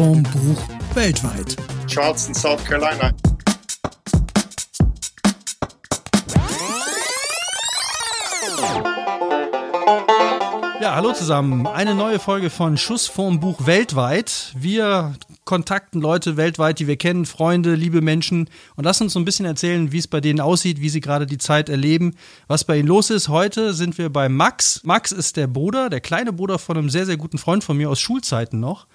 vorm Buch weltweit. Charleston, South Carolina. Ja, hallo zusammen. Eine neue Folge von Schuss vorm Buch weltweit. Wir kontakten Leute weltweit, die wir kennen, Freunde, liebe Menschen und lassen uns so ein bisschen erzählen, wie es bei denen aussieht, wie sie gerade die Zeit erleben, was bei ihnen los ist. Heute sind wir bei Max. Max ist der Bruder, der kleine Bruder von einem sehr, sehr guten Freund von mir aus Schulzeiten noch.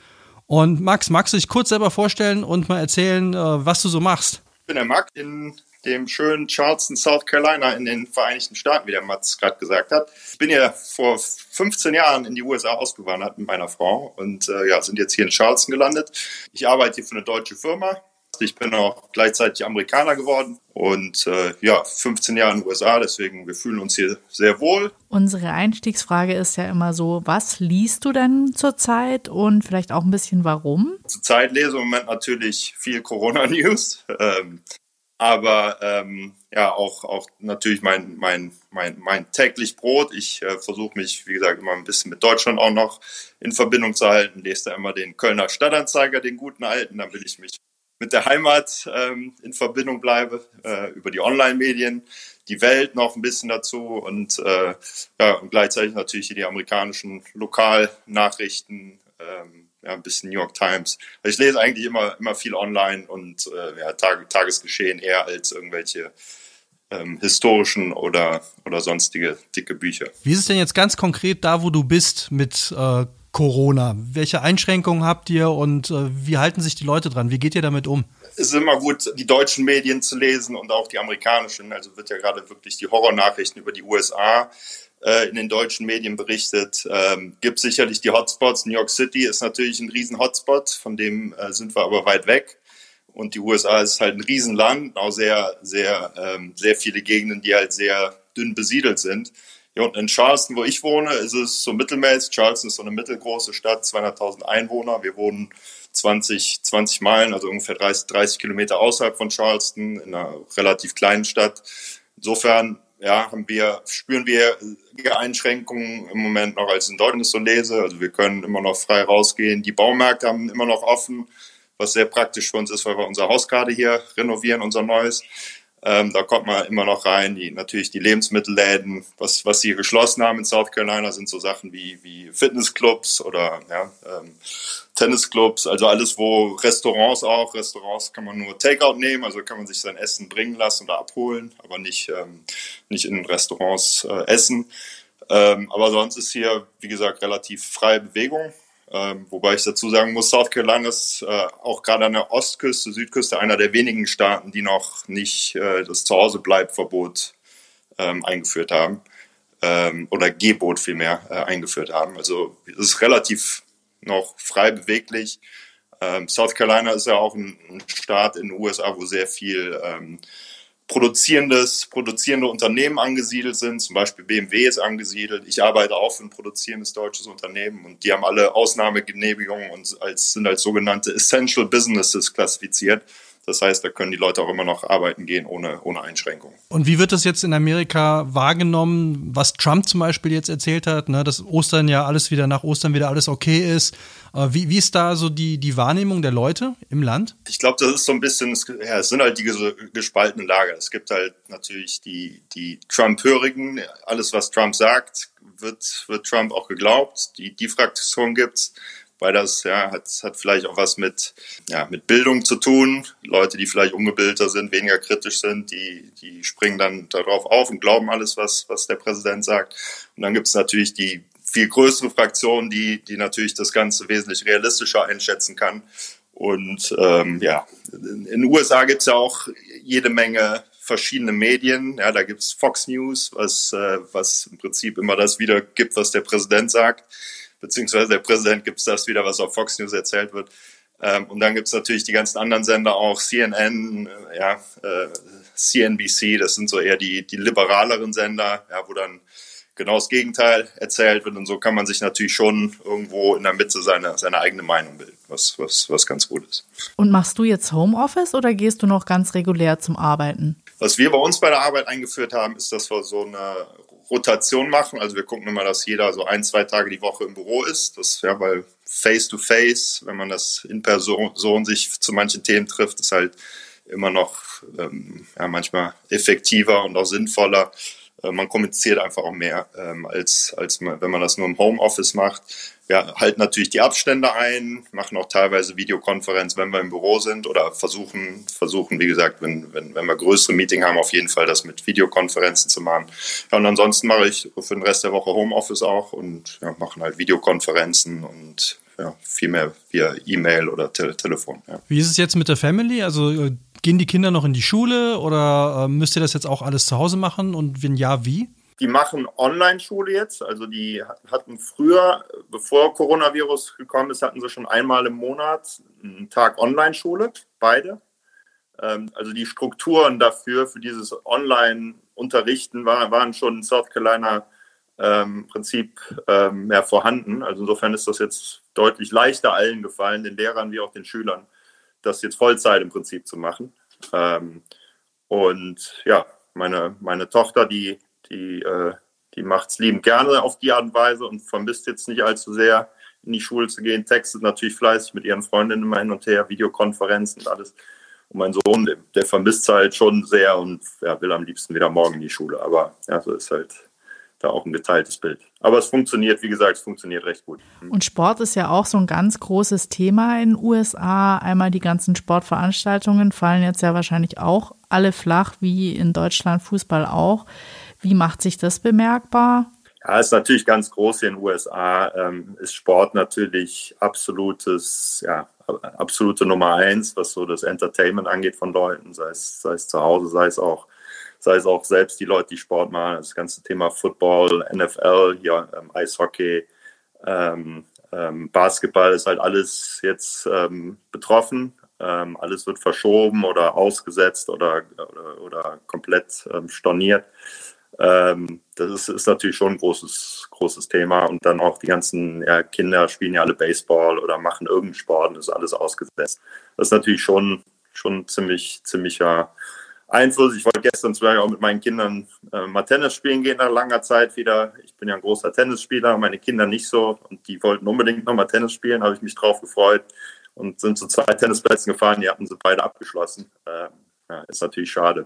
Und Max, magst du dich kurz selber vorstellen und mal erzählen, äh, was du so machst? Ich bin der Max in dem schönen Charleston, South Carolina in den Vereinigten Staaten, wie der Mats gerade gesagt hat. Ich bin ja vor 15 Jahren in die USA ausgewandert mit meiner Frau und äh, ja, sind jetzt hier in Charleston gelandet. Ich arbeite hier für eine deutsche Firma. Ich bin auch gleichzeitig Amerikaner geworden und äh, ja, 15 Jahre in den USA, deswegen wir fühlen uns hier sehr wohl. Unsere Einstiegsfrage ist ja immer so, was liest du denn zurzeit und vielleicht auch ein bisschen warum? Zurzeit lese ich im Moment natürlich viel Corona-News. Ähm, aber ähm, ja auch auch natürlich mein mein mein mein täglich Brot. Ich äh, versuche mich wie gesagt immer ein bisschen mit Deutschland auch noch in Verbindung zu halten. Lese da immer den Kölner Stadtanzeiger, den guten alten, damit ich mich mit der Heimat ähm, in Verbindung bleibe äh, über die Online-Medien, die Welt noch ein bisschen dazu und äh, ja und gleichzeitig natürlich die amerikanischen Lokalnachrichten. Ähm, ja, ein bisschen New York Times. Also ich lese eigentlich immer, immer viel online und äh, ja, Tag, Tagesgeschehen eher als irgendwelche ähm, historischen oder, oder sonstige dicke Bücher. Wie ist es denn jetzt ganz konkret da, wo du bist mit äh, Corona? Welche Einschränkungen habt ihr und äh, wie halten sich die Leute dran? Wie geht ihr damit um? Es ist immer gut, die deutschen Medien zu lesen und auch die amerikanischen. Also wird ja gerade wirklich die Horrornachrichten über die USA äh, in den deutschen Medien berichtet. Ähm, gibt sicherlich die Hotspots. New York City ist natürlich ein riesen Hotspot, von dem äh, sind wir aber weit weg. Und die USA ist halt ein Riesenland, auch sehr, sehr, ähm, sehr viele Gegenden, die halt sehr dünn besiedelt sind. Hier unten in Charleston, wo ich wohne, ist es so mittelmäßig. Charleston ist so eine mittelgroße Stadt, 200.000 Einwohner. Wir wohnen 20, 20 Meilen, also ungefähr 30, 30 Kilometer außerhalb von Charleston, in einer relativ kleinen Stadt. Insofern ja, haben wir, spüren wir Einschränkungen im Moment noch, als in Deutschland so lese. Also wir können immer noch frei rausgehen. Die Baumärkte haben immer noch offen, was sehr praktisch für uns ist, weil wir unser Haus gerade hier renovieren, unser neues. Ähm, da kommt man immer noch rein. Die, natürlich die Lebensmittelläden, was, was sie geschlossen haben in South Carolina, sind so Sachen wie, wie Fitnessclubs oder ja, ähm, Tennisclubs, also alles, wo Restaurants auch, Restaurants kann man nur Takeout nehmen, also kann man sich sein Essen bringen lassen oder abholen, aber nicht, ähm, nicht in Restaurants äh, essen. Ähm, aber sonst ist hier, wie gesagt, relativ freie Bewegung. Ähm, wobei ich dazu sagen muss, South Carolina ist äh, auch gerade an der Ostküste, Südküste einer der wenigen Staaten, die noch nicht äh, das Zuhausebleibverbot ähm, eingeführt haben. Ähm, oder Gebot vielmehr äh, eingeführt haben. Also es ist relativ noch frei beweglich. Ähm, South Carolina ist ja auch ein, ein, Staat in den USA, wo sehr viel ähm, produzierendes, produzierende Unternehmen angesiedelt sind. Zum Beispiel BMW ist angesiedelt. Ich arbeite auch für ein produzierendes deutsches Unternehmen und die haben alle Ausnahmegenehmigungen und als, sind als sogenannte Essential Businesses klassifiziert. Das heißt, da können die Leute auch immer noch arbeiten gehen ohne, ohne Einschränkungen. Und wie wird das jetzt in Amerika wahrgenommen, was Trump zum Beispiel jetzt erzählt hat, ne, dass Ostern ja alles wieder nach Ostern wieder alles okay ist? Äh, wie, wie ist da so die, die Wahrnehmung der Leute im Land? Ich glaube, das ist so ein bisschen, ja, es sind halt die gespaltenen Lager. Es gibt halt natürlich die, die Trump-Hörigen. Alles, was Trump sagt, wird, wird Trump auch geglaubt. Die, die Fraktion gibt's weil das ja hat, hat vielleicht auch was mit, ja, mit Bildung zu tun. Leute, die vielleicht ungebildeter sind, weniger kritisch sind, die, die springen dann darauf auf und glauben alles, was, was der Präsident sagt. Und dann gibt es natürlich die viel größere Fraktion, die, die natürlich das Ganze wesentlich realistischer einschätzen kann. Und ähm, ja, in den USA gibt es ja auch jede Menge verschiedene Medien. Ja, da gibt's Fox News, was, äh, was im Prinzip immer das wiedergibt, was der Präsident sagt beziehungsweise der Präsident gibt es das wieder, was auf Fox News erzählt wird. Ähm, und dann gibt es natürlich die ganzen anderen Sender auch, CNN, äh, ja, äh, CNBC, das sind so eher die, die liberaleren Sender, ja, wo dann genau das Gegenteil erzählt wird. Und so kann man sich natürlich schon irgendwo in der Mitte seine, seine eigene Meinung bilden, was, was, was ganz gut ist. Und machst du jetzt Homeoffice oder gehst du noch ganz regulär zum Arbeiten? Was wir bei uns bei der Arbeit eingeführt haben, ist, dass wir so eine Rotation machen. Also wir gucken immer, dass jeder so ein, zwei Tage die Woche im Büro ist. Das ja, weil face to face, wenn man das in Person sich zu manchen Themen trifft, ist halt immer noch ähm, ja, manchmal effektiver und auch sinnvoller. Äh, man kommuniziert einfach auch mehr, ähm, als, als man, wenn man das nur im Homeoffice macht. Wir halten natürlich die Abstände ein, machen auch teilweise Videokonferenz, wenn wir im Büro sind oder versuchen, versuchen, wie gesagt, wenn, wenn, wenn wir größere Meeting haben, auf jeden Fall das mit Videokonferenzen zu machen. Ja, und ansonsten mache ich für den Rest der Woche Homeoffice auch und ja, machen halt Videokonferenzen und ja, viel mehr via E-Mail oder Te Telefon. Ja. Wie ist es jetzt mit der Family? Also äh, gehen die Kinder noch in die Schule oder äh, müsst ihr das jetzt auch alles zu Hause machen und wenn ja, wie? Die machen Online-Schule jetzt. Also die hatten früher, bevor Coronavirus gekommen ist, hatten sie schon einmal im Monat einen Tag Online-Schule, beide. Ähm, also die Strukturen dafür, für dieses Online-Unterrichten waren schon in South Carolina ähm, Prinzip ähm, mehr vorhanden. Also insofern ist das jetzt deutlich leichter allen gefallen, den Lehrern wie auch den Schülern, das jetzt Vollzeit im Prinzip zu machen. Ähm, und ja, meine, meine Tochter, die die, äh, die macht es liebend gerne auf die Art und Weise und vermisst jetzt nicht allzu sehr, in die Schule zu gehen. Textet natürlich fleißig mit ihren Freundinnen immer hin und her, Videokonferenzen und alles. Und mein Sohn, der, der vermisst es halt schon sehr und ja, will am liebsten wieder morgen in die Schule. Aber ja, so ist halt da auch ein geteiltes Bild. Aber es funktioniert, wie gesagt, es funktioniert recht gut. Und Sport ist ja auch so ein ganz großes Thema in den USA. Einmal die ganzen Sportveranstaltungen fallen jetzt ja wahrscheinlich auch alle flach, wie in Deutschland Fußball auch. Wie macht sich das bemerkbar? Ja, ist natürlich ganz groß hier in den USA. Ähm, ist Sport natürlich absolutes, ja, absolute Nummer eins, was so das Entertainment angeht von Leuten, sei es, sei es zu Hause, sei es auch, sei es auch selbst die Leute, die Sport machen. Das ganze Thema Football, NFL, ja, ähm, Eishockey, ähm, ähm, Basketball ist halt alles jetzt ähm, betroffen. Ähm, alles wird verschoben oder ausgesetzt oder, oder, oder komplett storniert. Ähm, das ist, ist, natürlich schon ein großes, großes Thema. Und dann auch die ganzen ja, Kinder spielen ja alle Baseball oder machen irgendeinen Sport und ist alles ausgesetzt. Das ist natürlich schon, schon ziemlich, ziemlicher Einfluss. Ich wollte gestern zum Beispiel auch mit meinen Kindern äh, mal Tennis spielen gehen nach langer Zeit wieder. Ich bin ja ein großer Tennisspieler, meine Kinder nicht so und die wollten unbedingt nochmal Tennis spielen, habe ich mich drauf gefreut und sind zu zwei Tennisplätzen gefahren, die hatten sie beide abgeschlossen. Äh, ja, ist natürlich schade.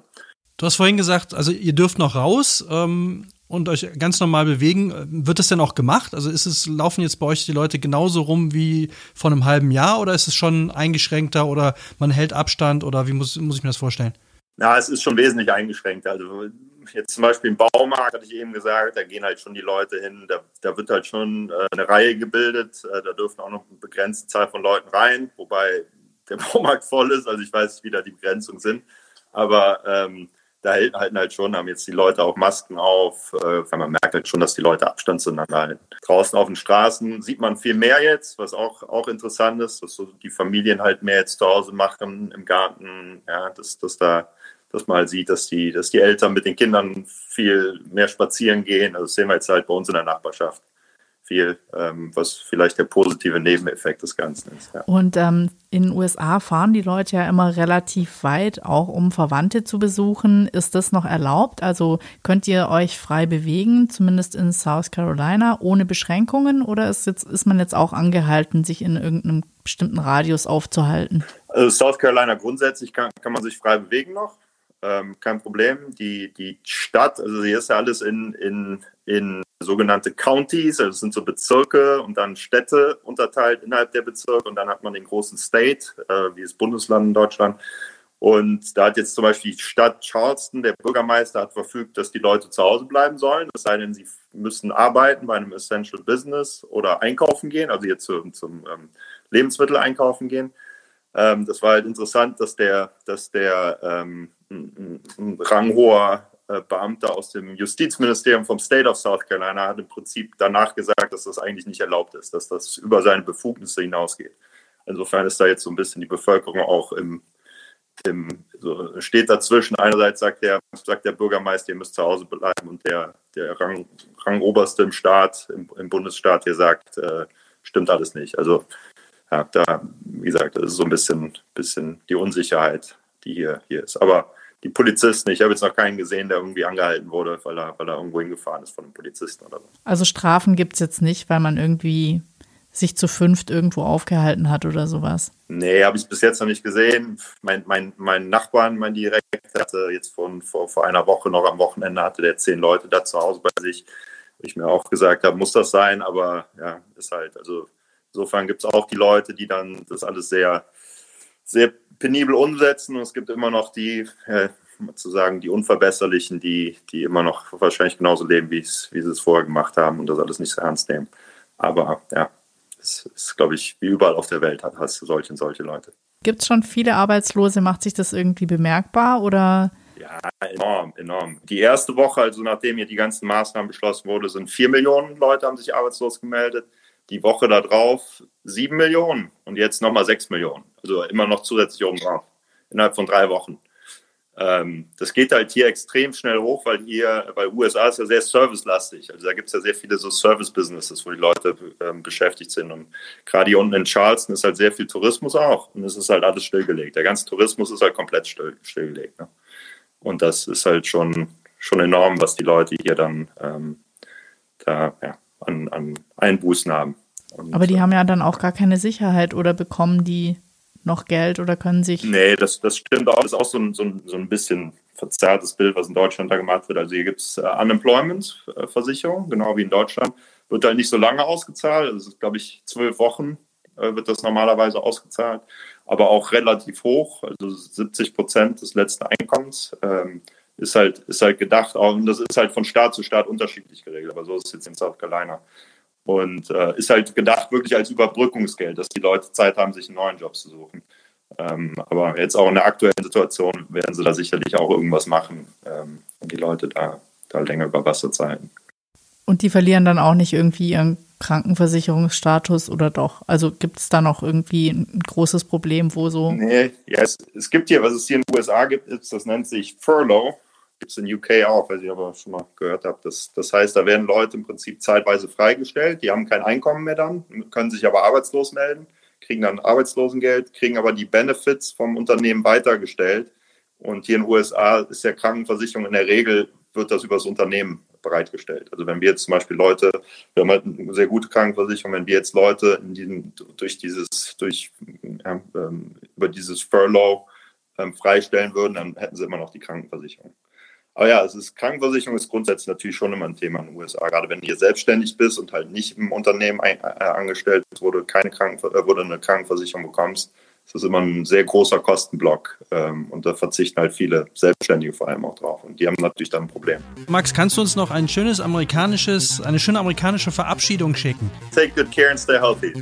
Du hast vorhin gesagt, also ihr dürft noch raus ähm, und euch ganz normal bewegen. Wird das denn auch gemacht? Also ist es, laufen jetzt bei euch die Leute genauso rum wie vor einem halben Jahr oder ist es schon eingeschränkter oder man hält Abstand oder wie muss, muss ich mir das vorstellen? Ja, es ist schon wesentlich eingeschränkt. Also jetzt zum Beispiel im Baumarkt, hatte ich eben gesagt, da gehen halt schon die Leute hin, da, da wird halt schon äh, eine Reihe gebildet, äh, da dürfen auch noch eine begrenzte Zahl von Leuten rein, wobei der Baumarkt voll ist, also ich weiß wie da die Begrenzungen sind. Aber ähm, da halten halt schon, haben jetzt die Leute auch Masken auf, äh, weil man merkt halt schon, dass die Leute Abstand zueinander halten. Draußen auf den Straßen sieht man viel mehr jetzt, was auch, auch interessant ist, dass so die Familien halt mehr jetzt zu Hause machen im Garten, ja, dass, dass da, dass man halt sieht, dass die, dass die Eltern mit den Kindern viel mehr spazieren gehen. Also das sehen wir jetzt halt bei uns in der Nachbarschaft viel, ähm, was vielleicht der positive Nebeneffekt des Ganzen ist. Ja. Und ähm, in den USA fahren die Leute ja immer relativ weit, auch um Verwandte zu besuchen. Ist das noch erlaubt? Also könnt ihr euch frei bewegen, zumindest in South Carolina, ohne Beschränkungen? Oder ist, jetzt, ist man jetzt auch angehalten, sich in irgendeinem bestimmten Radius aufzuhalten? Also South Carolina grundsätzlich kann, kann man sich frei bewegen noch. Ähm, kein Problem. Die, die Stadt, also hier ist ja alles in, in, in sogenannte Counties, also das sind so Bezirke und dann Städte unterteilt innerhalb der Bezirke und dann hat man den großen State, äh, wie das Bundesland in Deutschland. Und da hat jetzt zum Beispiel die Stadt Charleston, der Bürgermeister hat verfügt, dass die Leute zu Hause bleiben sollen, es sei denn, sie müssen arbeiten bei einem Essential Business oder einkaufen gehen, also jetzt zum, zum ähm, Lebensmittel einkaufen gehen. Ähm, das war halt interessant, dass der, dass der ähm, ein, ein ranghoher äh, Beamter aus dem Justizministerium vom State of South Carolina hat im Prinzip danach gesagt, dass das eigentlich nicht erlaubt ist, dass das über seine Befugnisse hinausgeht. Insofern ist da jetzt so ein bisschen die Bevölkerung auch im, im so steht dazwischen. Einerseits sagt der, sagt der Bürgermeister, ihr müsst zu Hause bleiben und der, der Rang, Rangoberste im Staat, im, im Bundesstaat, der sagt, äh, stimmt alles nicht. Also ja, da, wie gesagt, das ist so ein bisschen, bisschen die Unsicherheit, die hier, hier ist. Aber die Polizisten. Ich habe jetzt noch keinen gesehen, der irgendwie angehalten wurde, weil er, weil er irgendwo hingefahren ist von einem Polizisten oder so. Also Strafen gibt es jetzt nicht, weil man irgendwie sich zu fünft irgendwo aufgehalten hat oder sowas. Nee, habe ich bis jetzt noch nicht gesehen. Mein, mein, mein Nachbarn, mein Direkt, hatte jetzt von, vor, vor einer Woche noch am Wochenende hatte der zehn Leute da zu Hause bei sich. Wo ich mir auch gesagt habe, muss das sein, aber ja, ist halt, also insofern gibt es auch die Leute, die dann das alles sehr, sehr penibel umsetzen und es gibt immer noch die, äh, zu sagen, die Unverbesserlichen, die, die immer noch wahrscheinlich genauso leben, wie, wie sie es vorher gemacht haben und das alles nicht so ernst nehmen. Aber ja, es ist, glaube ich, wie überall auf der Welt hast du solche und solche Leute. Gibt es schon viele Arbeitslose? Macht sich das irgendwie bemerkbar oder? Ja, enorm, enorm. Die erste Woche, also nachdem hier die ganzen Maßnahmen beschlossen wurden, sind vier Millionen Leute haben sich arbeitslos gemeldet. Die Woche darauf sieben Millionen und jetzt nochmal sechs Millionen. Also immer noch zusätzlich oben drauf. Innerhalb von drei Wochen. Ähm, das geht halt hier extrem schnell hoch, weil hier, weil USA ist ja sehr servicelastig. Also da gibt es ja sehr viele so Service-Businesses, wo die Leute ähm, beschäftigt sind. Und gerade hier unten in Charleston ist halt sehr viel Tourismus auch. Und es ist halt alles stillgelegt. Der ganze Tourismus ist halt komplett still, stillgelegt. Ne? Und das ist halt schon, schon enorm, was die Leute hier dann ähm, da ja, an, an Einbußen haben. Und, Aber die äh, haben ja dann auch gar keine Sicherheit oder bekommen die noch Geld oder können sich. Nee, das, das stimmt auch. Das ist auch so ein, so, ein, so ein bisschen verzerrtes Bild, was in Deutschland da gemacht wird. Also hier gibt es äh, Unemployment-Versicherung, genau wie in Deutschland. Wird halt nicht so lange ausgezahlt. Das ist, glaube ich, zwölf Wochen äh, wird das normalerweise ausgezahlt, aber auch relativ hoch, also 70 Prozent des letzten Einkommens. Ähm, ist halt, ist halt gedacht, und das ist halt von Staat zu Staat unterschiedlich geregelt, aber so ist es jetzt in South Carolina. Und äh, ist halt gedacht wirklich als Überbrückungsgeld, dass die Leute Zeit haben, sich einen neuen Job zu suchen. Ähm, aber jetzt auch in der aktuellen Situation werden sie da sicherlich auch irgendwas machen, ähm, um die Leute da, da länger über Wasser zu halten. Und die verlieren dann auch nicht irgendwie ihren Krankenversicherungsstatus oder doch? Also gibt es da noch irgendwie ein großes Problem, wo so. Nee, ja, es, es gibt hier, was es hier in den USA gibt, ist, das nennt sich Furlough gibt es in UK auch, weiß ich aber schon mal gehört habe. Das, das heißt, da werden Leute im Prinzip zeitweise freigestellt, die haben kein Einkommen mehr dann, können sich aber arbeitslos melden, kriegen dann Arbeitslosengeld, kriegen aber die Benefits vom Unternehmen weitergestellt. Und hier in den USA ist ja Krankenversicherung in der Regel, wird das über das Unternehmen bereitgestellt. Also wenn wir jetzt zum Beispiel Leute, wir haben halt eine sehr gute Krankenversicherung, wenn wir jetzt Leute in diesem, durch dieses, durch, ja, ähm, über dieses Furlough ähm, freistellen würden, dann hätten sie immer noch die Krankenversicherung. Aber ja, es ist Krankenversicherung ist grundsätzlich natürlich schon immer ein Thema in den USA. Gerade wenn du hier selbstständig bist und halt nicht im Unternehmen ein, äh, angestellt wurde, keine Kranken, äh, wurde eine Krankenversicherung bekommst, ist das immer ein sehr großer Kostenblock. Ähm, und da verzichten halt viele Selbstständige vor allem auch drauf. Und die haben natürlich dann ein Problem. Max, kannst du uns noch ein schönes amerikanisches, eine schöne amerikanische Verabschiedung schicken? Take good care and stay healthy.